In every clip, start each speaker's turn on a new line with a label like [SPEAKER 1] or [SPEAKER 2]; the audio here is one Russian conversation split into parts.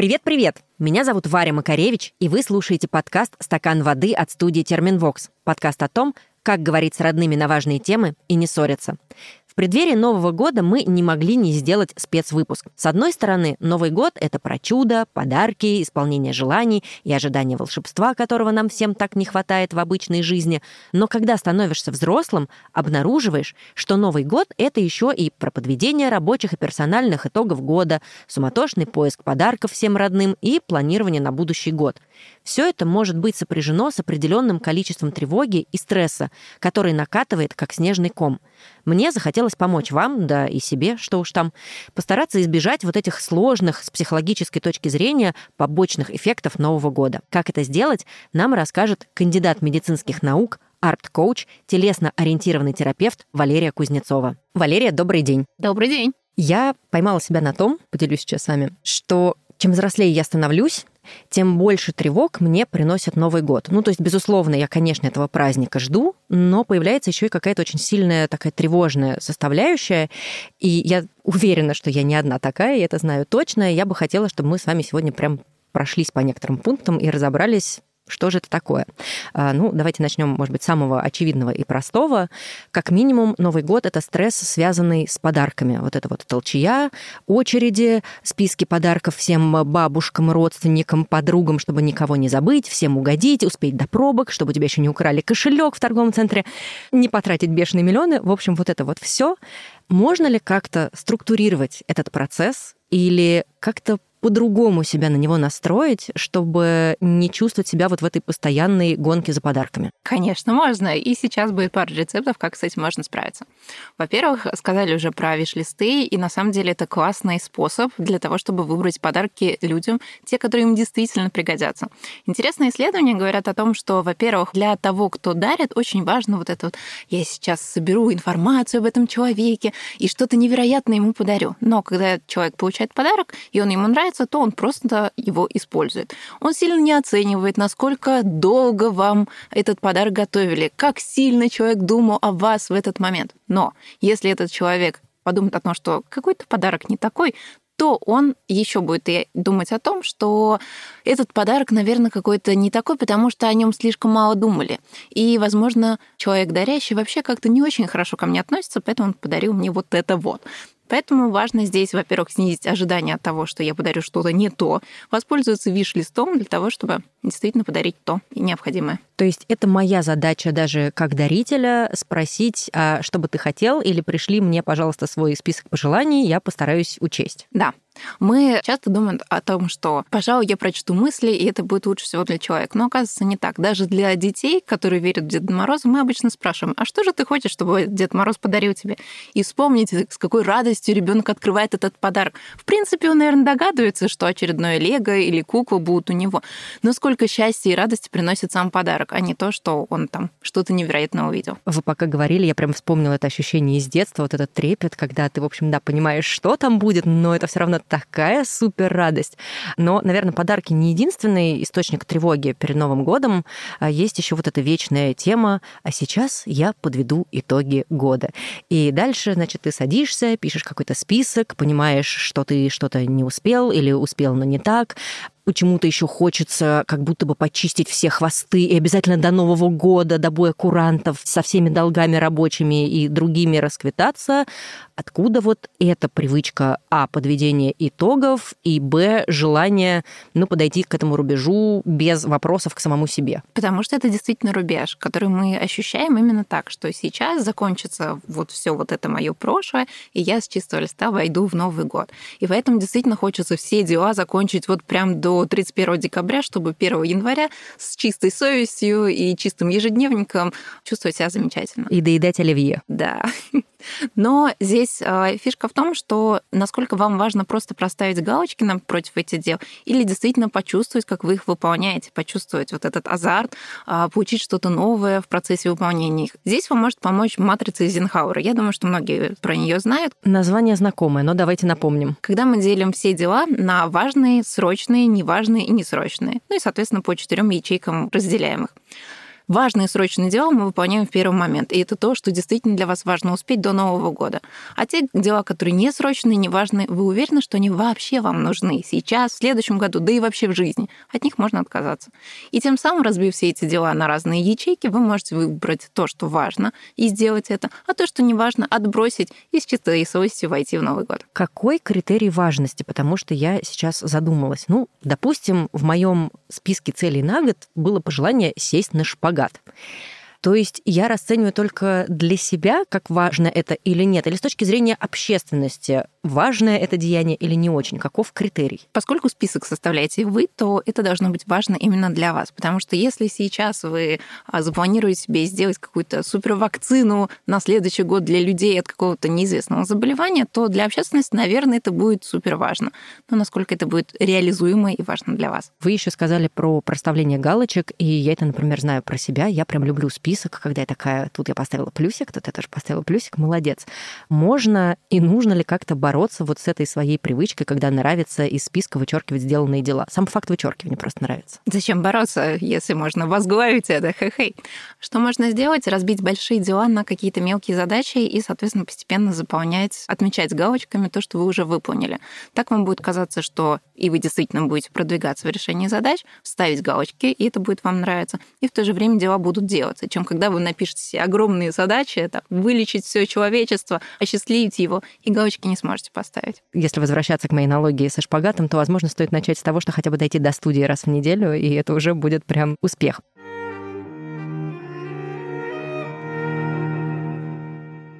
[SPEAKER 1] Привет-привет! Меня зовут Варя Макаревич, и вы слушаете подкаст «Стакан воды» от студии «Терминвокс». Подкаст о том, как говорить с родными на важные темы и не ссориться. Преддверии Нового года мы не могли не сделать спецвыпуск. С одной стороны, Новый год — это про чудо, подарки, исполнение желаний и ожидание волшебства, которого нам всем так не хватает в обычной жизни. Но когда становишься взрослым, обнаруживаешь, что Новый год — это еще и про подведение рабочих и персональных итогов года, суматошный поиск подарков всем родным и планирование на будущий год. Все это может быть сопряжено с определенным количеством тревоги и стресса, который накатывает, как снежный ком. Мне захотелось помочь вам, да и себе, что уж там, постараться избежать вот этих сложных с психологической точки зрения побочных эффектов Нового года. Как это сделать, нам расскажет кандидат медицинских наук, арт-коуч, телесно-ориентированный терапевт Валерия Кузнецова. Валерия, добрый день.
[SPEAKER 2] Добрый день.
[SPEAKER 1] Я поймала себя на том, поделюсь сейчас с вами, что чем взрослее я становлюсь, тем больше тревог мне приносит Новый год. Ну, то есть, безусловно, я, конечно, этого праздника жду, но появляется еще и какая-то очень сильная такая тревожная составляющая. И я уверена, что я не одна такая, я это знаю точно. Я бы хотела, чтобы мы с вами сегодня прям прошлись по некоторым пунктам и разобрались, что же это такое? А, ну, давайте начнем, может быть, с самого очевидного и простого. Как минимум, Новый год — это стресс, связанный с подарками. Вот это вот толчья, очереди, списки подарков всем бабушкам, родственникам, подругам, чтобы никого не забыть, всем угодить, успеть до пробок, чтобы тебя еще не украли кошелек в торговом центре, не потратить бешеные миллионы. В общем, вот это вот все. Можно ли как-то структурировать этот процесс или как-то по-другому себя на него настроить, чтобы не чувствовать себя вот в этой постоянной гонке за подарками?
[SPEAKER 2] Конечно, можно. И сейчас будет пара рецептов, как с этим можно справиться. Во-первых, сказали уже про виш-листы, и на самом деле это классный способ для того, чтобы выбрать подарки людям, те, которые им действительно пригодятся. Интересные исследования говорят о том, что, во-первых, для того, кто дарит, очень важно вот это вот «я сейчас соберу информацию об этом человеке и что-то невероятное ему подарю». Но когда человек получает подарок, и он ему нравится, нравится, то он просто его использует. Он сильно не оценивает, насколько долго вам этот подарок готовили, как сильно человек думал о вас в этот момент. Но если этот человек подумает о том, что какой-то подарок не такой, то он еще будет думать о том, что этот подарок, наверное, какой-то не такой, потому что о нем слишком мало думали. И, возможно, человек дарящий вообще как-то не очень хорошо ко мне относится, поэтому он подарил мне вот это вот. Поэтому важно здесь, во-первых, снизить ожидания от того, что я подарю что-то не то, воспользоваться виш-листом для того, чтобы действительно подарить то необходимое.
[SPEAKER 1] То есть это моя задача даже как дарителя спросить, а что бы ты хотел, или пришли мне, пожалуйста, свой список пожеланий, я постараюсь учесть.
[SPEAKER 2] Да. Мы часто думаем о том, что, пожалуй, я прочту мысли, и это будет лучше всего для человека. Но оказывается не так. Даже для детей, которые верят в Деда Мороза, мы обычно спрашиваем, а что же ты хочешь, чтобы Дед Мороз подарил тебе? И вспомните, с какой радостью ребенок открывает этот подарок. В принципе, он, наверное, догадывается, что очередное лего или кукла будут у него. Но сколько счастья и радости приносит сам подарок а не то, что он там что-то невероятное увидел.
[SPEAKER 1] Вы пока говорили, я прям вспомнила это ощущение из детства, вот этот трепет, когда ты, в общем, да, понимаешь, что там будет, но это все равно такая супер радость. Но, наверное, подарки не единственный источник тревоги перед Новым годом. А есть еще вот эта вечная тема, а сейчас я подведу итоги года. И дальше, значит, ты садишься, пишешь какой-то список, понимаешь, что ты что-то не успел или успел, но не так, почему-то еще хочется как будто бы почистить все хвосты и обязательно до Нового года, до боя курантов со всеми долгами рабочими и другими расквитаться. Откуда вот эта привычка, а, подведения итогов, и, б, желание, ну, подойти к этому рубежу без вопросов к самому себе?
[SPEAKER 2] Потому что это действительно рубеж, который мы ощущаем именно так, что сейчас закончится вот все вот это мое прошлое, и я с чистого листа войду в Новый год. И поэтому действительно хочется все дела закончить вот прям до 31 декабря, чтобы 1 января с чистой совестью и чистым ежедневником чувствовать себя замечательно.
[SPEAKER 1] И доедать оливье.
[SPEAKER 2] Да. Но здесь а, фишка в том, что насколько вам важно просто проставить галочки напротив этих дел или действительно почувствовать, как вы их выполняете, почувствовать вот этот азарт, а, получить что-то новое в процессе выполнения их. Здесь вам может помочь матрица Эйзенхауэра. Я думаю, что многие про нее знают.
[SPEAKER 1] Название знакомое, но давайте напомним.
[SPEAKER 2] Когда мы делим все дела на важные, срочные, неважные и несрочные. Ну и, соответственно, по четырем ячейкам разделяем их. Важные срочные дела мы выполняем в первый момент, и это то, что действительно для вас важно успеть до Нового года. А те дела, которые не срочные, не важные, вы уверены, что они вообще вам нужны сейчас, в следующем году, да и вообще в жизни. От них можно отказаться. И тем самым, разбив все эти дела на разные ячейки, вы можете выбрать то, что важно, и сделать это, а то, что не важно, отбросить и с чистой совестью войти в Новый год.
[SPEAKER 1] Какой критерий важности? Потому что я сейчас задумалась. Ну, допустим, в моем списке целей на год было пожелание сесть на шпагат. То есть я расцениваю только для себя, как важно это или нет, или с точки зрения общественности, важное это деяние или не очень, каков критерий?
[SPEAKER 2] Поскольку список составляете вы, то это должно быть важно именно для вас, потому что если сейчас вы а, запланируете себе сделать какую-то супервакцину на следующий год для людей от какого-то неизвестного заболевания, то для общественности, наверное, это будет супер важно. Но насколько это будет реализуемо и важно для вас?
[SPEAKER 1] Вы еще сказали про проставление галочек, и я это, например, знаю про себя. Я прям люблю список список, когда я такая, тут я поставила плюсик, тут я тоже поставила плюсик, молодец. Можно и нужно ли как-то бороться вот с этой своей привычкой, когда нравится из списка вычеркивать сделанные дела? Сам факт вычеркивания просто нравится.
[SPEAKER 2] Зачем бороться, если можно возглавить это? Хе-хей. Что можно сделать? Разбить большие дела на какие-то мелкие задачи и, соответственно, постепенно заполнять, отмечать галочками то, что вы уже выполнили. Так вам будет казаться, что и вы действительно будете продвигаться в решении задач, ставить галочки, и это будет вам нравиться. И в то же время дела будут делаться. Чем когда вы напишете себе огромные задачи, это вылечить все человечество, осчастливить его, и галочки не сможете поставить.
[SPEAKER 1] Если возвращаться к моей аналогии со шпагатом, то, возможно, стоит начать с того, что хотя бы дойти до студии раз в неделю, и это уже будет прям успех.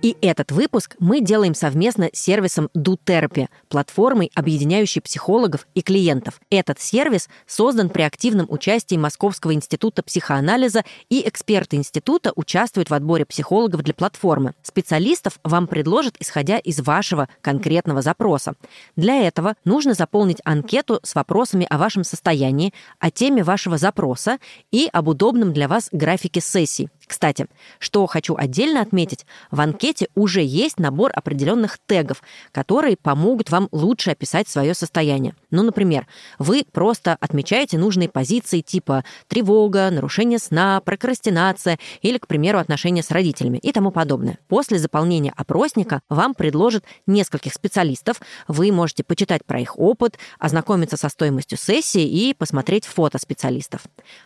[SPEAKER 1] И этот выпуск мы делаем совместно с сервисом DoTherapy, платформой, объединяющей психологов и клиентов. Этот сервис создан при активном участии Московского института психоанализа, и эксперты института участвуют в отборе психологов для платформы. Специалистов вам предложат, исходя из вашего конкретного запроса. Для этого нужно заполнить анкету с вопросами о вашем состоянии, о теме вашего запроса и об удобном для вас графике сессий. Кстати, что хочу отдельно отметить, в анкете уже есть набор определенных тегов, которые помогут вам лучше описать свое состояние. Ну, например, вы просто отмечаете нужные позиции типа тревога, нарушение сна, прокрастинация или, к примеру, отношения с родителями и тому подобное. После заполнения опросника вам предложат нескольких специалистов. Вы можете почитать про их опыт, ознакомиться со стоимостью сессии и посмотреть фото специалистов.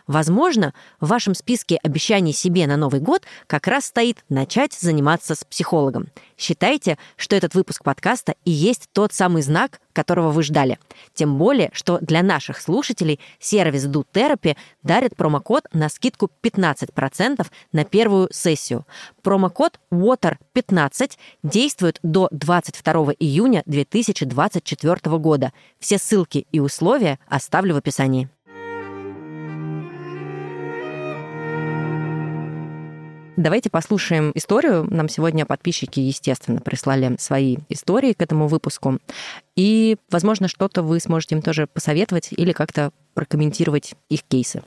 [SPEAKER 1] Возможно, в вашем списке обещаний себе на на Новый год как раз стоит начать заниматься с психологом. Считайте, что этот выпуск подкаста и есть тот самый знак, которого вы ждали. Тем более, что для наших слушателей сервис Do Therapy дарит промокод на скидку 15% на первую сессию. Промокод WATER15 действует до 22 июня 2024 года. Все ссылки и условия оставлю в описании. Давайте послушаем историю. Нам сегодня подписчики, естественно, прислали свои истории к этому выпуску. И, возможно, что-то вы сможете им тоже посоветовать или как-то прокомментировать их кейсы.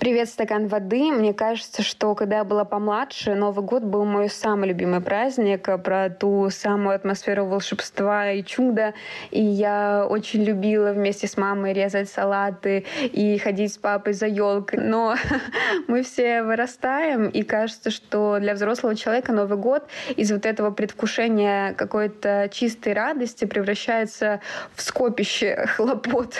[SPEAKER 3] Привет, стакан воды. Мне кажется, что когда я была помладше, Новый год был мой самый любимый праздник про ту самую атмосферу волшебства и чуда. И я очень любила вместе с мамой резать салаты и ходить с папой за елкой. Но мы все вырастаем, и кажется, что для взрослого человека Новый год из вот этого предвкушения какой-то чистой радости превращается в скопище хлопот,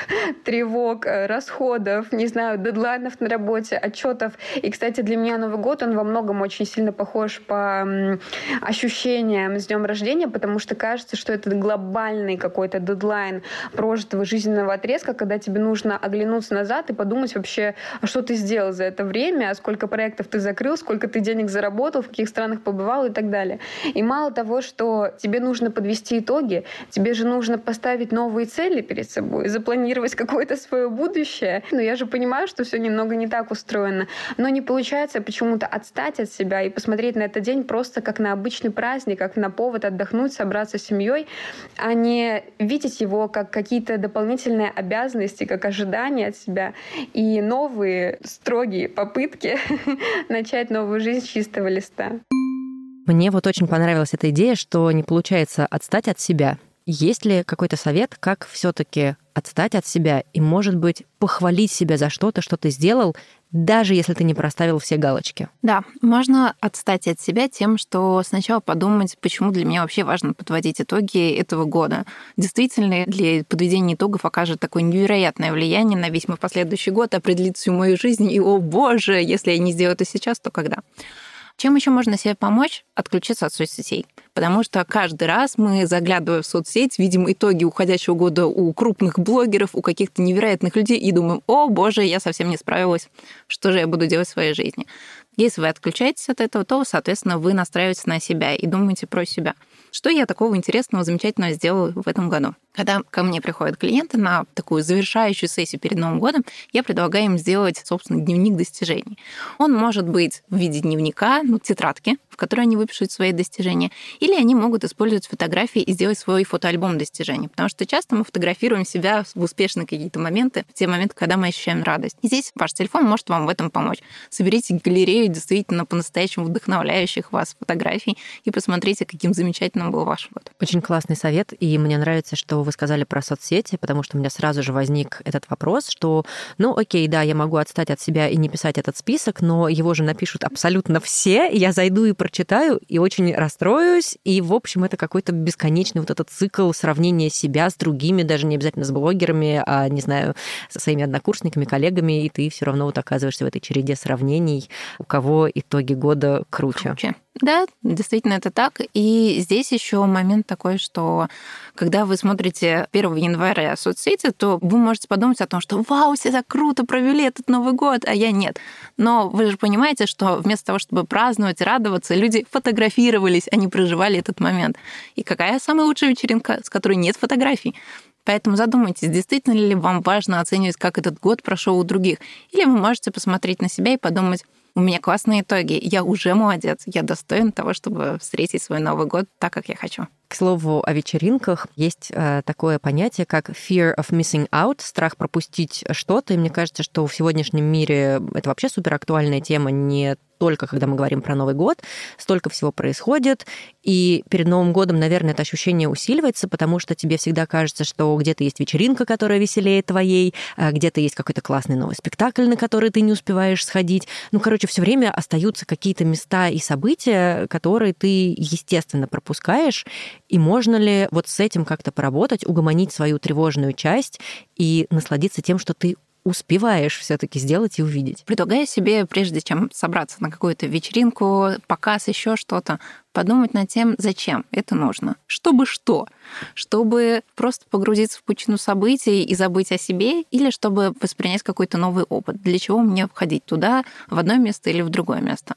[SPEAKER 3] тревог, расходов, не знаю, дедлайнов на работе работе, отчетов. И, кстати, для меня Новый год, он во многом очень сильно похож по ощущениям с днем рождения, потому что кажется, что это глобальный какой-то дедлайн прожитого жизненного отрезка, когда тебе нужно оглянуться назад и подумать вообще, а что ты сделал за это время, сколько проектов ты закрыл, сколько ты денег заработал, в каких странах побывал и так далее. И мало того, что тебе нужно подвести итоги, тебе же нужно поставить новые цели перед собой, запланировать какое-то свое будущее. Но я же понимаю, что все немного не так, так устроено. Но не получается почему-то отстать от себя и посмотреть на этот день просто как на обычный праздник, как на повод отдохнуть, собраться с семьей, а не видеть его как какие-то дополнительные обязанности, как ожидания от себя и новые строгие попытки начать новую жизнь с чистого листа.
[SPEAKER 1] Мне вот очень понравилась эта идея, что не получается отстать от себя. Есть ли какой-то совет, как все-таки отстать от себя и, может быть, похвалить себя за что-то, что ты сделал, даже если ты не проставил все галочки.
[SPEAKER 2] Да, можно отстать от себя тем, что сначала подумать, почему для меня вообще важно подводить итоги этого года. Действительно, для подведения итогов окажет такое невероятное влияние на весь мой последующий год, определит всю мою жизнь, и, о боже, если я не сделаю это сейчас, то когда? Чем еще можно себе помочь? Отключиться от соцсетей. Потому что каждый раз мы, заглядывая в соцсеть, видим итоги уходящего года у крупных блогеров, у каких-то невероятных людей и думаем, о боже, я совсем не справилась, что же я буду делать в своей жизни. Если вы отключаетесь от этого, то, соответственно, вы настраиваетесь на себя и думаете про себя. Что я такого интересного, замечательного сделала в этом году? Когда ко мне приходят клиенты на такую завершающую сессию перед Новым годом, я предлагаю им сделать, собственно, дневник достижений. Он может быть в виде дневника, ну, тетрадки, в которой они выпишут свои достижения, или они могут использовать фотографии и сделать свой фотоальбом достижений, потому что часто мы фотографируем себя в успешные какие-то моменты, в те моменты, когда мы ощущаем радость. И здесь ваш телефон может вам в этом помочь. Соберите галерею действительно по-настоящему вдохновляющих вас фотографий и посмотрите, каким замечательным был ваш год.
[SPEAKER 1] Очень классный совет, и мне нравится, что вы сказали про соцсети, потому что у меня сразу же возник этот вопрос, что, ну, окей, да, я могу отстать от себя и не писать этот список, но его же напишут абсолютно все, я зайду и прочитаю, и очень расстроюсь, и, в общем, это какой-то бесконечный вот этот цикл сравнения себя с другими, даже не обязательно с блогерами, а, не знаю, со своими однокурсниками, коллегами, и ты все равно вот оказываешься в этой череде сравнений, у кого итоги года круче.
[SPEAKER 2] круче. Да, действительно это так. И здесь еще момент такой, что когда вы смотрите 1 января соцсети, то вы можете подумать о том, что вау, все так круто провели этот Новый год, а я нет. Но вы же понимаете, что вместо того, чтобы праздновать, радоваться, люди фотографировались, они проживали этот момент. И какая самая лучшая вечеринка, с которой нет фотографий? Поэтому задумайтесь, действительно ли вам важно оценивать, как этот год прошел у других. Или вы можете посмотреть на себя и подумать, у меня классные итоги, я уже молодец, я достоин того, чтобы встретить свой Новый год так, как я хочу.
[SPEAKER 1] К слову о вечеринках, есть э, такое понятие, как fear of missing out, страх пропустить что-то. И мне кажется, что в сегодняшнем мире это вообще супер актуальная тема не только когда мы говорим про Новый год, столько всего происходит, и перед Новым годом, наверное, это ощущение усиливается, потому что тебе всегда кажется, что где-то есть вечеринка, которая веселее твоей, а где-то есть какой-то классный новый спектакль, на который ты не успеваешь сходить. Ну, короче, все время остаются какие-то места и события, которые ты, естественно, пропускаешь, и можно ли вот с этим как-то поработать, угомонить свою тревожную часть и насладиться тем, что ты успеваешь все-таки сделать и увидеть.
[SPEAKER 2] Предлагаю себе, прежде чем собраться на какую-то вечеринку, показ, еще что-то, подумать над тем, зачем это нужно. Чтобы что? Чтобы просто погрузиться в пучину событий и забыть о себе, или чтобы воспринять какой-то новый опыт? Для чего мне входить туда, в одно место или в другое место?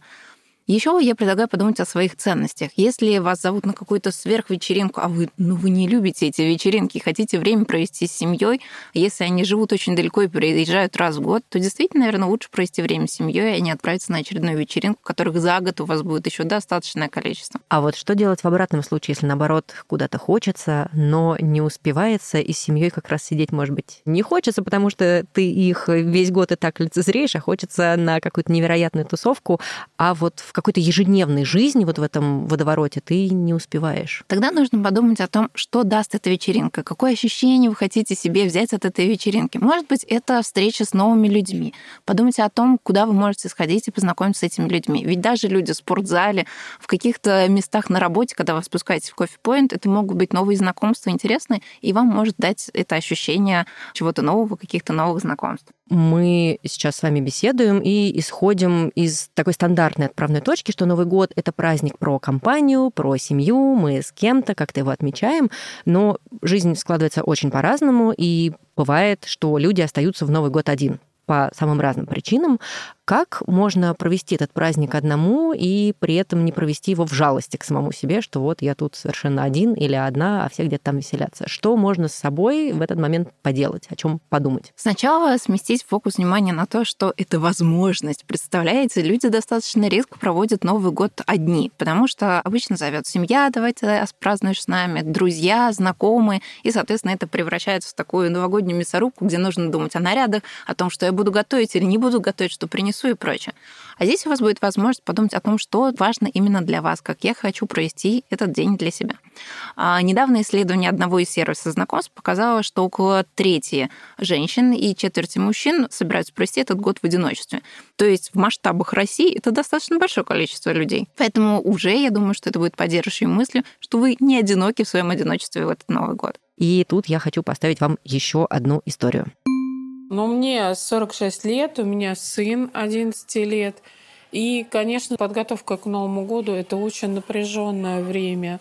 [SPEAKER 2] Еще я предлагаю подумать о своих ценностях. Если вас зовут на какую-то сверхвечеринку, а вы, ну, вы не любите эти вечеринки, хотите время провести с семьей, если они живут очень далеко и приезжают раз в год, то действительно, наверное, лучше провести время с семьей, а не отправиться на очередную вечеринку, которых за год у вас будет еще достаточное количество.
[SPEAKER 1] А вот что делать в обратном случае, если наоборот куда-то хочется, но не успевается, и с семьей как раз сидеть, может быть, не хочется, потому что ты их весь год и так лицезреешь, а хочется на какую-то невероятную тусовку, а вот какой-то ежедневной жизни, вот в этом водовороте, ты не успеваешь.
[SPEAKER 2] Тогда нужно подумать о том, что даст эта вечеринка, какое ощущение вы хотите себе взять от этой вечеринки. Может быть, это встреча с новыми людьми. Подумайте о том, куда вы можете сходить и познакомиться с этими людьми. Ведь даже люди в спортзале, в каких-то местах на работе, когда вы спускаетесь в кофе-поинт, это могут быть новые знакомства интересные, и вам может дать это ощущение чего-то нового, каких-то новых знакомств
[SPEAKER 1] мы сейчас с вами беседуем и исходим из такой стандартной отправной точки, что Новый год — это праздник про компанию, про семью, мы с кем-то как-то его отмечаем, но жизнь складывается очень по-разному, и бывает, что люди остаются в Новый год один по самым разным причинам. Как можно провести этот праздник одному и при этом не провести его в жалости к самому себе, что вот я тут совершенно один или одна, а все где-то там веселятся? Что можно с собой в этот момент поделать, о чем подумать?
[SPEAKER 2] Сначала сместить фокус внимания на то, что это возможность. Представляете, люди достаточно редко проводят Новый год одни, потому что обычно зовет семья, давайте празднуешь с нами, друзья, знакомые, и, соответственно, это превращается в такую новогоднюю мясорубку, где нужно думать о нарядах, о том, что я буду готовить или не буду готовить, что принесу и прочее. А здесь у вас будет возможность подумать о том, что важно именно для вас, как я хочу провести этот день для себя. А, недавно исследование одного из сервисов знакомств показало, что около трети женщин и четверти мужчин собираются провести этот год в одиночестве. То есть в масштабах России это достаточно большое количество людей. Поэтому уже я думаю, что это будет поддерживающей мыслью, что вы не одиноки в своем одиночестве в этот Новый год.
[SPEAKER 1] И тут я хочу поставить вам еще одну историю.
[SPEAKER 4] Но мне 46 лет, у меня сын 11 лет. И, конечно, подготовка к Новому году – это очень напряженное время.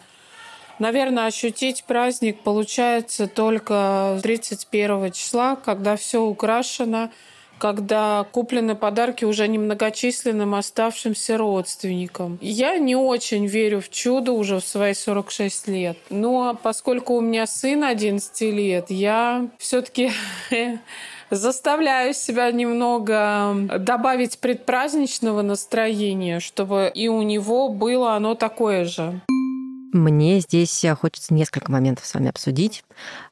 [SPEAKER 4] Наверное, ощутить праздник получается только 31 числа, когда все украшено, когда куплены подарки уже немногочисленным оставшимся родственникам. Я не очень верю в чудо уже в свои 46 лет. Но поскольку у меня сын 11 лет, я все-таки заставляю себя немного добавить предпраздничного настроения, чтобы и у него было оно такое же.
[SPEAKER 1] Мне здесь хочется несколько моментов с вами обсудить.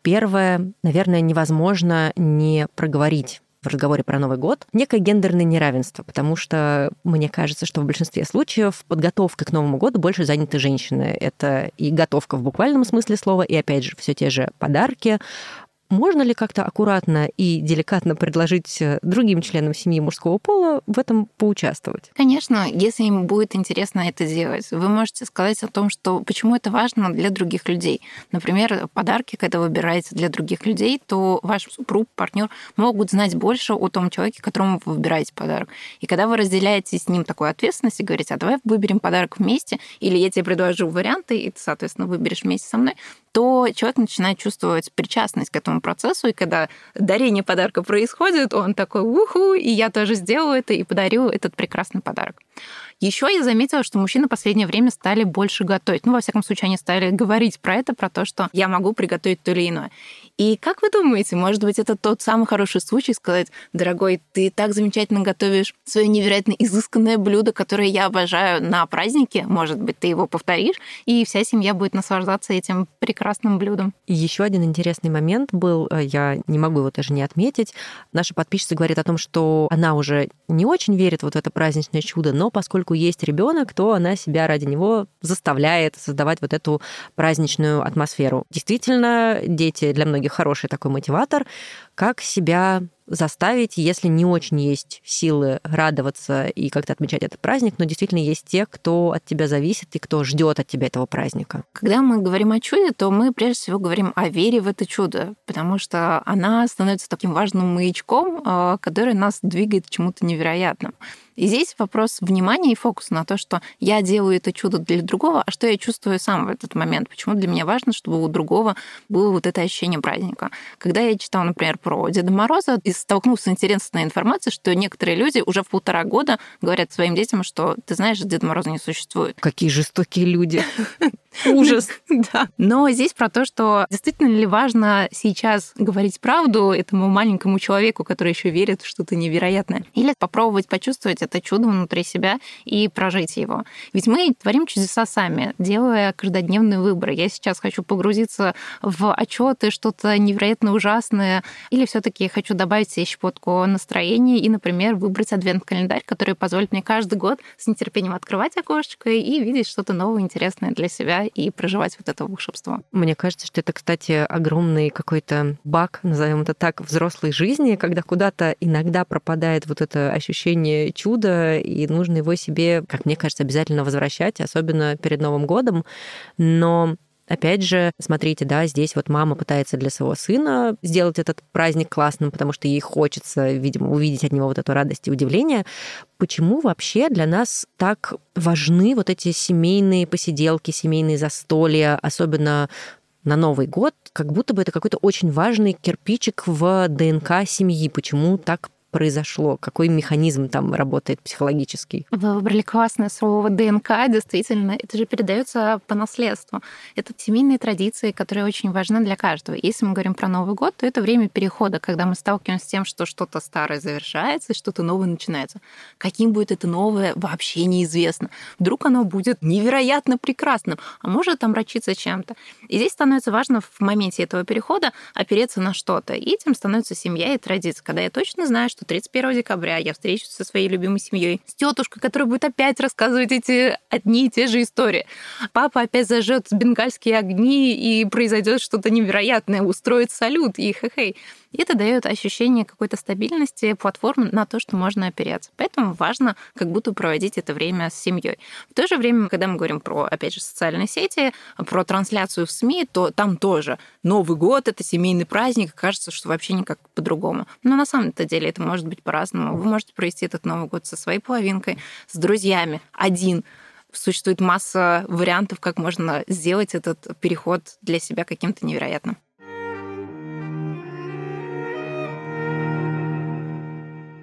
[SPEAKER 1] Первое, наверное, невозможно не проговорить в разговоре про Новый год некое гендерное неравенство, потому что мне кажется, что в большинстве случаев подготовкой к Новому году больше заняты женщины. Это и готовка в буквальном смысле слова, и опять же все те же подарки, можно ли как-то аккуратно и деликатно предложить э, другим членам семьи мужского пола в этом поучаствовать?
[SPEAKER 2] Конечно, если им будет интересно это делать. Вы можете сказать о том, что почему это важно для других людей. Например, подарки, когда вы выбираете для других людей, то ваш супруг, партнер могут знать больше о том человеке, которому вы выбираете подарок. И когда вы разделяете с ним такую ответственность и говорите, а давай выберем подарок вместе, или я тебе предложу варианты, и ты, соответственно, выберешь вместе со мной, то человек начинает чувствовать причастность к этому процессу, и когда дарение подарка происходит, он такой, уху, и я тоже сделаю это и подарю этот прекрасный подарок. Еще я заметила, что мужчины в последнее время стали больше готовить. Ну, во всяком случае, они стали говорить про это, про то, что я могу приготовить то или иное. И как вы думаете, может быть, это тот самый хороший случай сказать, дорогой, ты так замечательно готовишь свое невероятно изысканное блюдо, которое я обожаю на празднике, может быть, ты его повторишь, и вся семья будет наслаждаться этим прекрасным блюдом.
[SPEAKER 1] Еще один интересный момент был, э, я не могу его даже не отметить. Наша подписчица говорит о том, что она уже не очень верит вот в это праздничное чудо, но поскольку есть ребенок, то она себя ради него заставляет создавать вот эту праздничную атмосферу. Действительно, дети для многих хороший такой мотиватор, как себя заставить, если не очень есть силы радоваться и как-то отмечать этот праздник, но действительно есть те, кто от тебя зависит и кто ждет от тебя этого праздника.
[SPEAKER 2] Когда мы говорим о чуде, то мы прежде всего говорим о вере в это чудо, потому что она становится таким важным маячком, а, который нас двигает к чему-то невероятному. И здесь вопрос внимания и фокуса на то, что я делаю это чудо для другого, а что я чувствую сам в этот момент. Почему для меня важно, чтобы у другого было вот это ощущение праздника. Когда я читала, например, про Деда Мороза, и столкнулся с интересной информацией, что некоторые люди уже в полтора года говорят своим детям, что ты знаешь, Деда Мороза не существует.
[SPEAKER 1] Какие жестокие люди. Ужас.
[SPEAKER 2] Да. Но здесь про то, что действительно ли важно сейчас говорить правду этому маленькому человеку, который еще верит в что-то невероятное, или попробовать почувствовать это чудо внутри себя и прожить его. Ведь мы творим чудеса сами, делая каждодневные выборы. Я сейчас хочу погрузиться в отчеты, что-то невероятно ужасное, или все-таки хочу добавить себе щепотку настроения и, например, выбрать адвент-календарь, который позволит мне каждый год с нетерпением открывать окошечко и видеть что-то новое, интересное для себя и проживать вот это волшебство.
[SPEAKER 1] Мне кажется, что это, кстати, огромный какой-то баг, назовем это так, взрослой жизни, когда куда-то иногда пропадает вот это ощущение чуда, и нужно его себе, как мне кажется, обязательно возвращать, особенно перед Новым годом. Но Опять же, смотрите, да, здесь вот мама пытается для своего сына сделать этот праздник классным, потому что ей хочется, видимо, увидеть от него вот эту радость и удивление. Почему вообще для нас так важны вот эти семейные посиделки, семейные застолья, особенно на Новый год, как будто бы это какой-то очень важный кирпичик в ДНК семьи. Почему так произошло? Какой механизм там работает психологический?
[SPEAKER 2] Вы выбрали классное слово ДНК, действительно. Это же передается по наследству. Это семейные традиции, которые очень важны для каждого. Если мы говорим про Новый год, то это время перехода, когда мы сталкиваемся с тем, что что-то старое завершается, и что-то новое начинается. Каким будет это новое, вообще неизвестно. Вдруг оно будет невероятно прекрасным, а может омрачиться чем-то. И здесь становится важно в моменте этого перехода опереться на что-то. И этим становится семья и традиция, когда я точно знаю, что что 31 декабря я встречусь со своей любимой семьей, с тетушкой, которая будет опять рассказывать эти одни и те же истории. Папа опять зажжет бенгальские огни, и произойдет что-то невероятное, устроит салют, и хе-хей. И это дает ощущение какой-то стабильности, платформы на то, что можно опереться. Поэтому важно как будто проводить это время с семьей. В то же время, когда мы говорим про, опять же, социальные сети, про трансляцию в СМИ, то там тоже Новый год — это семейный праздник, кажется, что вообще никак по-другому. Но на самом-то деле это может быть по-разному. Вы можете провести этот Новый год со своей половинкой, с друзьями, один, существует масса вариантов, как можно сделать этот переход для себя каким-то невероятным.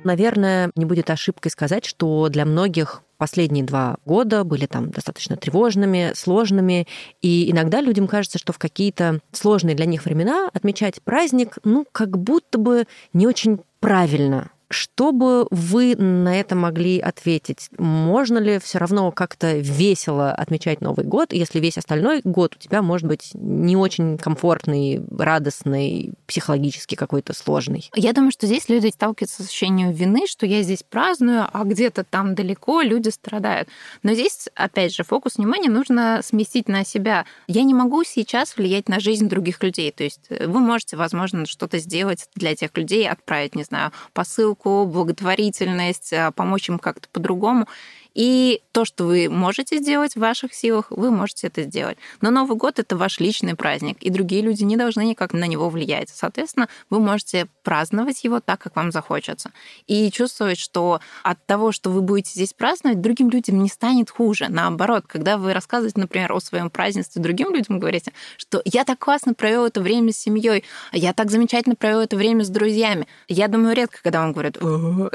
[SPEAKER 1] Наверное, не будет ошибкой сказать, что для многих последние два года были там достаточно тревожными, сложными, и иногда людям кажется, что в какие-то сложные для них времена отмечать праздник, ну, как будто бы не очень правильно. Что бы вы на это могли ответить? Можно ли все равно как-то весело отмечать Новый год, если весь остальной год у тебя может быть не очень комфортный, радостный, психологически какой-то сложный?
[SPEAKER 2] Я думаю, что здесь люди сталкиваются с ощущением вины, что я здесь праздную, а где-то там далеко люди страдают. Но здесь, опять же, фокус внимания нужно сместить на себя. Я не могу сейчас влиять на жизнь других людей. То есть э, вы можете, возможно, что-то сделать для тех людей, отправить, не знаю, посыл посылку, благотворительность, а, помочь им как-то по-другому. И то, что вы можете сделать в ваших силах, вы можете это сделать. Но Новый год — это ваш личный праздник, и другие люди не должны никак на него влиять. Соответственно, вы можете праздновать его так, как вам захочется. И чувствовать, что от того, что вы будете здесь праздновать, другим людям не станет хуже. Наоборот, когда вы рассказываете, например, о своем праздничестве другим людям, говорите, что я так классно провел это время с семьей, я так замечательно провел это время с друзьями. Я думаю, редко, когда вам говорят, ну,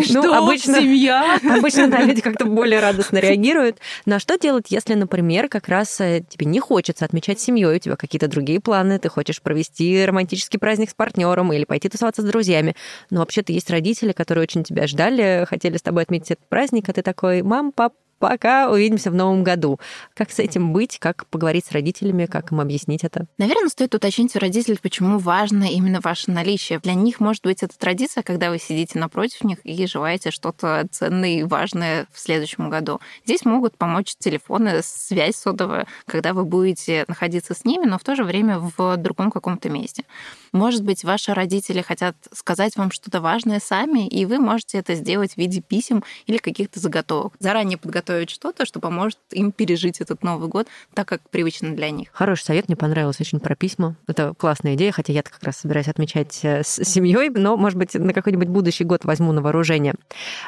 [SPEAKER 2] что обычно семья?
[SPEAKER 1] Обычно да, люди как-то более радостно реагируют. На что делать, если, например, как раз э, тебе не хочется отмечать семьей, у тебя какие-то другие планы, ты хочешь провести романтический праздник с партнером или пойти тусоваться с друзьями. Но вообще-то есть родители, которые очень тебя ждали, хотели с тобой отметить этот праздник, а ты такой, мам, пап, Пока увидимся в новом году. Как с этим быть? Как поговорить с родителями? Как им объяснить это?
[SPEAKER 2] Наверное, стоит уточнить у родителей, почему важно именно ваше наличие. Для них может быть это традиция, когда вы сидите напротив них и желаете что-то ценное и важное в следующем году. Здесь могут помочь телефоны, связь сотовая, когда вы будете находиться с ними, но в то же время в другом каком-то месте. Может быть, ваши родители хотят сказать вам что-то важное сами, и вы можете это сделать в виде писем или каких-то заготовок. Заранее подготовить что-то, что поможет им пережить этот Новый год так, как привычно для них.
[SPEAKER 1] Хороший совет, мне понравилось очень про письма. Это классная идея, хотя я как раз собираюсь отмечать э, с семьей, но, может быть, на какой-нибудь будущий год возьму на вооружение.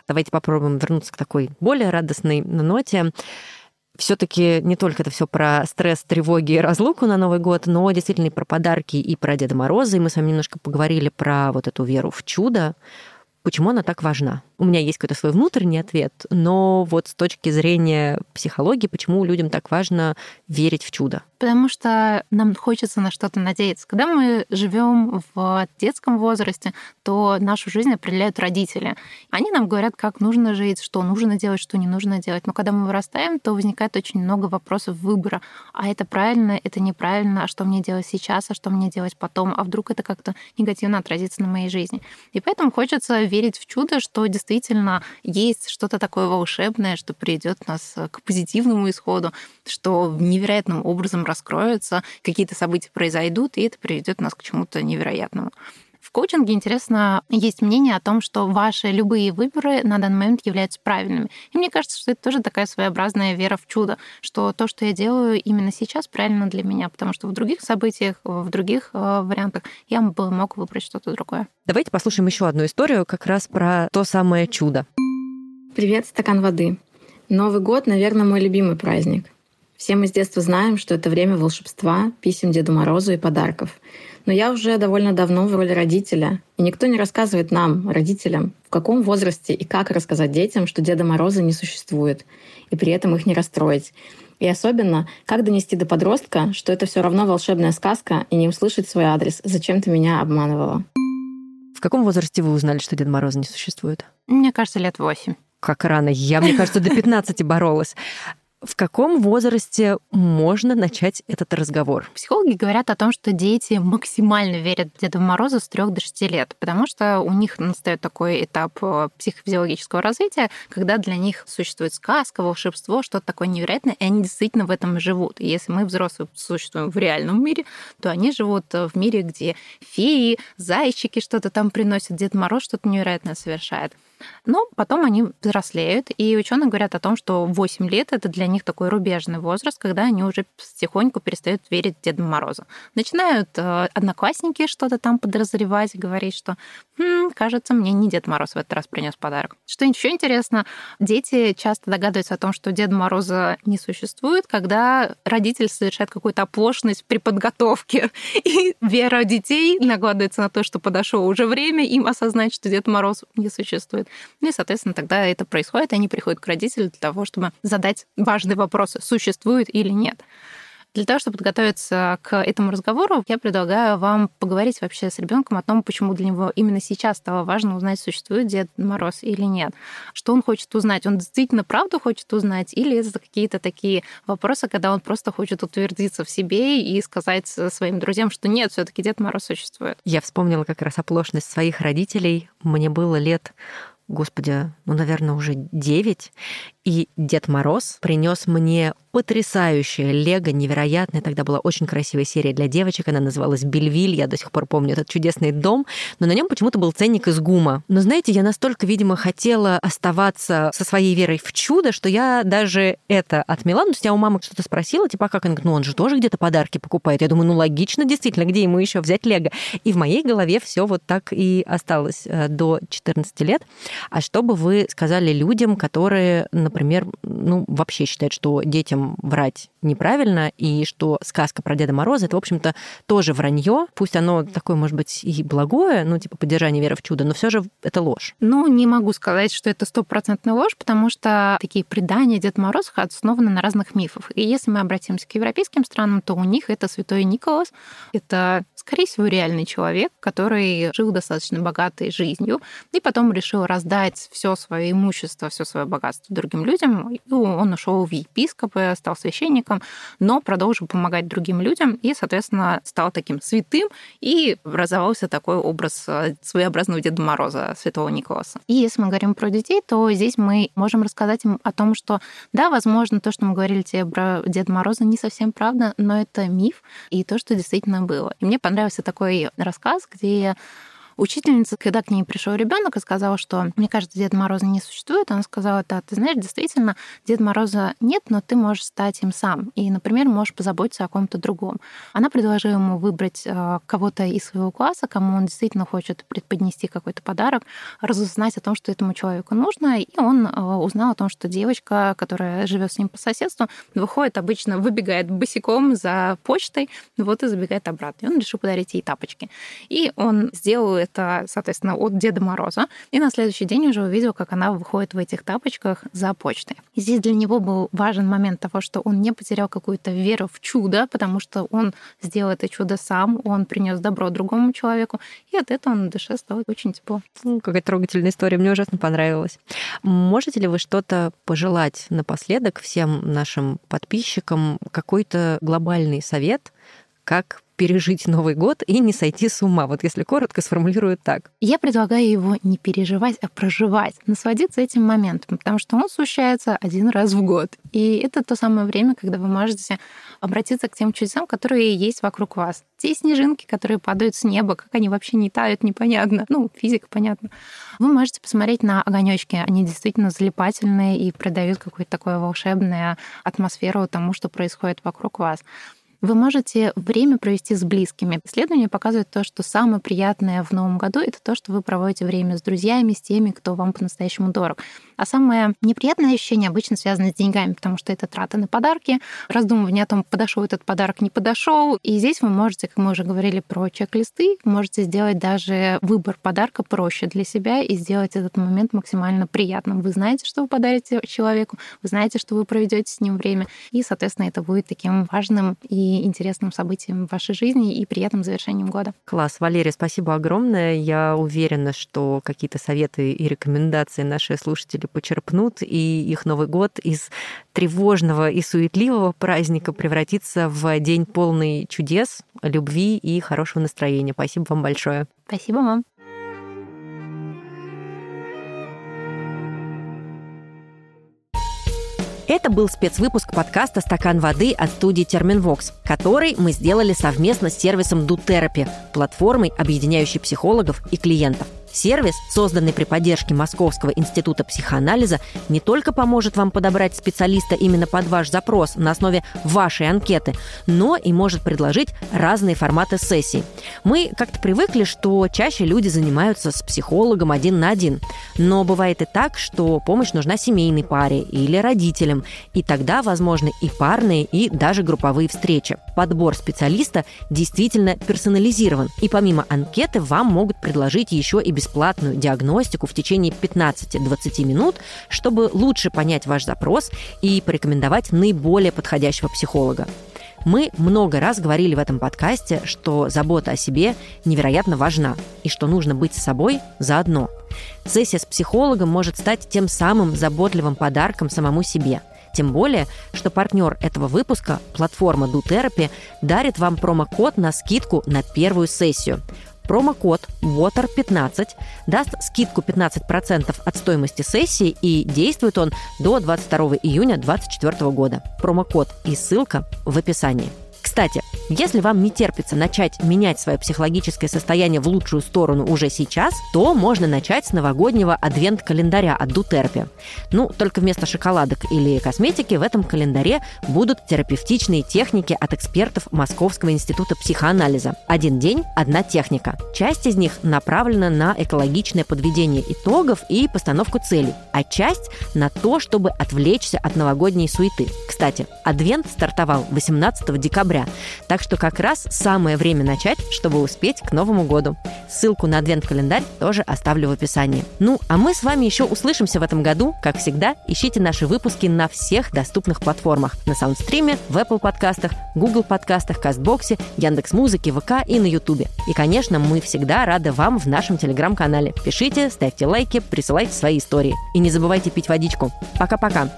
[SPEAKER 1] Давайте попробуем вернуться к такой более радостной ноте все-таки не только это все про стресс, тревоги и разлуку на Новый год, но действительно и про подарки, и про Деда Мороза. И мы с вами немножко поговорили про вот эту веру в чудо. Почему она так важна? У меня есть какой-то свой внутренний ответ, но вот с точки зрения психологии, почему людям так важно верить в чудо?
[SPEAKER 2] Потому что нам хочется на что-то надеяться. Когда мы живем в детском возрасте, то нашу жизнь определяют родители. Они нам говорят, как нужно жить, что нужно делать, что не нужно делать. Но когда мы вырастаем, то возникает очень много вопросов выбора. А это правильно, это неправильно, а что мне делать сейчас, а что мне делать потом, а вдруг это как-то негативно отразится на моей жизни. И поэтому хочется верить в чудо, что действительно есть что-то такое волшебное, что приведет нас к позитивному исходу, что невероятным образом раскроются, какие-то события произойдут, и это приведет нас к чему-то невероятному. В коучинге, интересно, есть мнение о том, что ваши любые выборы на данный момент являются правильными. И мне кажется, что это тоже такая своеобразная вера в чудо, что то, что я делаю именно сейчас, правильно для меня, потому что в других событиях, в других э, вариантах я бы мог выбрать что-то другое.
[SPEAKER 1] Давайте послушаем еще одну историю как раз про то самое чудо.
[SPEAKER 5] Привет, стакан воды. Новый год, наверное, мой любимый праздник. Все мы с детства знаем, что это время волшебства, писем Деду Морозу и подарков. Но я уже довольно давно в роли родителя, и никто не рассказывает нам, родителям, в каком возрасте и как рассказать детям, что Деда Мороза не существует, и при этом их не расстроить. И особенно, как донести до подростка, что это все равно волшебная сказка, и не услышать свой адрес «Зачем ты меня обманывала?».
[SPEAKER 1] В каком возрасте вы узнали, что Деда Мороза не существует?
[SPEAKER 2] Мне кажется, лет восемь.
[SPEAKER 1] Как рано. Я, мне кажется, до 15 боролась. В каком возрасте можно начать этот разговор?
[SPEAKER 2] Психологи говорят о том, что дети максимально верят в Деда Мороза с 3 до 6 лет, потому что у них настает такой этап э, психофизиологического развития, когда для них существует сказка, волшебство, что-то такое невероятное, и они действительно в этом живут. И если мы, взрослые, существуем в реальном мире, то они живут э, в мире, где феи, зайчики что-то там приносят, Дед Мороз что-то невероятное совершает. Но потом они взрослеют, и ученые говорят о том, что 8 лет это для них такой рубежный возраст, когда они уже потихоньку перестают верить Деду Морозу. Начинают э, одноклассники что-то там подозревать, говорить, что хм, кажется, мне не Дед Мороз в этот раз принес подарок. Что еще интересно, дети часто догадываются о том, что Деда Мороза не существует, когда родитель совершает какую-то оплошность при подготовке. И вера детей накладывается на то, что подошло уже время им осознать, что Дед Мороз не существует. И, соответственно, тогда это происходит, и они приходят к родителю для того, чтобы задать важные вопросы, существует или нет. Для того, чтобы подготовиться к этому разговору, я предлагаю вам поговорить вообще с ребенком о том, почему для него именно сейчас стало важно узнать, существует Дед Мороз или нет. Что он хочет узнать? Он действительно правду хочет узнать? Или это какие-то такие вопросы, когда он просто хочет утвердиться в себе и сказать своим друзьям, что нет, все таки Дед Мороз существует?
[SPEAKER 1] Я вспомнила как раз оплошность своих родителей. Мне было лет господи, ну, наверное, уже 9, и Дед Мороз принес мне потрясающее лего, невероятное. Тогда была очень красивая серия для девочек, она называлась «Бельвиль», я до сих пор помню этот чудесный дом, но на нем почему-то был ценник из гума. Но знаете, я настолько, видимо, хотела оставаться со своей верой в чудо, что я даже это отмела. Ну, я у мамы что-то спросила, типа, а как? Говорит, ну он же тоже где-то подарки покупает. Я думаю, ну логично, действительно, где ему еще взять лего? И в моей голове все вот так и осталось э, до 14 лет. А что бы вы сказали людям, которые, например, ну, вообще считают, что детям врать неправильно, и что сказка про Деда Мороза это, в общем-то, тоже вранье. Пусть оно такое, может быть, и благое, ну, типа поддержание веры в чудо, но все же это ложь.
[SPEAKER 2] Ну, не могу сказать, что это стопроцентная ложь, потому что такие предания Дед Мороз основаны на разных мифах. И если мы обратимся к европейским странам, то у них это Святой Николас. Это, скорее всего, реальный человек, который жил достаточно богатой жизнью, и потом решил раздать все свое имущество, все свое богатство другим людям. И он ушел в епископы, стал священником, но продолжил помогать другим людям и, соответственно, стал таким святым, и образовался такой образ э, своеобразного Деда Мороза, Святого Николаса. И если мы говорим про детей, то здесь мы можем рассказать им о том, что, да, возможно, то, что мы говорили тебе про Деда Мороза, не совсем правда, но это миф и то, что действительно было. И мне понравился такой рассказ, где Учительница, когда к ней пришел ребенок и сказала, что мне кажется, Дед Мороза не существует, она сказала, да, ты знаешь, действительно, Дед Мороза нет, но ты можешь стать им сам. И, например, можешь позаботиться о ком-то другом. Она предложила ему выбрать э, кого-то из своего класса, кому он действительно хочет преподнести какой-то подарок, разузнать о том, что этому человеку нужно. И он э, узнал о том, что девочка, которая живет с ним по соседству, выходит обычно, выбегает босиком за почтой, вот и забегает обратно. И он решил подарить ей тапочки. И он сделал это, соответственно, от Деда Мороза. И на следующий день уже увидел, как она выходит в этих тапочках за почтой. И здесь для него был важен момент того, что он не потерял какую-то веру в чудо, потому что он сделал это чудо сам, он принес добро другому человеку, и от этого на душе стало очень тепло.
[SPEAKER 1] Ну, какая трогательная история, мне ужасно понравилась. Можете ли вы что-то пожелать напоследок всем нашим подписчикам, какой-то глобальный совет, как пережить Новый год и не сойти с ума. Вот если коротко сформулирую так.
[SPEAKER 2] Я предлагаю его не переживать, а проживать, насладиться этим моментом, потому что он случается один раз в год. И это то самое время, когда вы можете обратиться к тем чудесам, которые есть вокруг вас. Те снежинки, которые падают с неба, как они вообще не тают, непонятно. Ну, физика, понятно. Вы можете посмотреть на огонечки. Они действительно залипательные и придают какую-то такую волшебную атмосферу тому, что происходит вокруг вас. Вы можете время провести с близкими. Исследования показывают то, что самое приятное в Новом году — это то, что вы проводите время с друзьями, с теми, кто вам по-настоящему дорог. А самое неприятное ощущение обычно связано с деньгами, потому что это траты на подарки, раздумывание о том, подошел этот подарок, не подошел. И здесь вы можете, как мы уже говорили про чек-листы, можете сделать даже выбор подарка проще для себя и сделать этот момент максимально приятным. Вы знаете, что вы подарите человеку, вы знаете, что вы проведете с ним время, и, соответственно, это будет таким важным и интересным событием в вашей жизни и приятным завершением года.
[SPEAKER 1] Класс. Валерия, спасибо огромное. Я уверена, что какие-то советы и рекомендации наши слушатели почерпнут, и их Новый год из тревожного и суетливого праздника превратится в день полный чудес, любви и хорошего настроения. Спасибо вам большое.
[SPEAKER 2] Спасибо вам.
[SPEAKER 1] Это был спецвыпуск подкаста «Стакан воды» от студии «Терминвокс», который мы сделали совместно с сервисом «Дутерапи», платформой, объединяющей психологов и клиентов. Сервис, созданный при поддержке Московского института психоанализа, не только поможет вам подобрать специалиста именно под ваш запрос на основе вашей анкеты, но и может предложить разные форматы сессий. Мы как-то привыкли, что чаще люди занимаются с психологом один на один. Но бывает и так, что помощь нужна семейной паре или родителям, и тогда возможны и парные, и даже групповые встречи. Подбор специалиста действительно персонализирован, и помимо анкеты вам могут предложить еще и бесплатную диагностику в течение 15-20 минут, чтобы лучше понять ваш запрос и порекомендовать наиболее подходящего психолога. Мы много раз говорили в этом подкасте, что забота о себе невероятно важна и что нужно быть с собой заодно. Сессия с психологом может стать тем самым заботливым подарком самому себе. Тем более, что партнер этого выпуска, платформа DoTherapy, дарит вам промокод на скидку на первую сессию промокод WATER15 даст скидку 15% от стоимости сессии и действует он до 22 июня 2024 года. Промокод и ссылка в описании. Кстати, если вам не терпится начать менять свое психологическое состояние в лучшую сторону уже сейчас, то можно начать с новогоднего адвент-календаря от Дутерпи. Ну, только вместо шоколадок или косметики в этом календаре будут терапевтичные техники от экспертов Московского института психоанализа. Один день – одна техника. Часть из них направлена на экологичное подведение итогов и постановку целей, а часть – на то, чтобы отвлечься от новогодней суеты. Кстати, адвент стартовал 18 декабря декабря. Так что как раз самое время начать, чтобы успеть к Новому году. Ссылку на адвент-календарь тоже оставлю в описании. Ну, а мы с вами еще услышимся в этом году. Как всегда, ищите наши выпуски на всех доступных платформах. На Саундстриме, в Apple подкастах, Google подкастах, Кастбоксе, Яндекс.Музыке, ВК и на Ютубе. И, конечно, мы всегда рады вам в нашем Телеграм-канале. Пишите, ставьте лайки, присылайте свои истории. И не забывайте пить водичку. Пока-пока.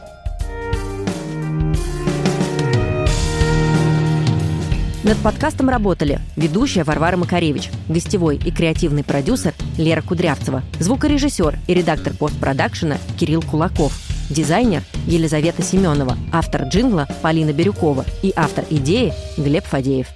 [SPEAKER 1] Над подкастом работали ведущая Варвара Макаревич, гостевой и креативный продюсер Лера Кудрявцева, звукорежиссер и редактор постпродакшена Кирилл Кулаков, дизайнер Елизавета Семенова, автор джингла Полина Бирюкова и автор идеи Глеб Фадеев.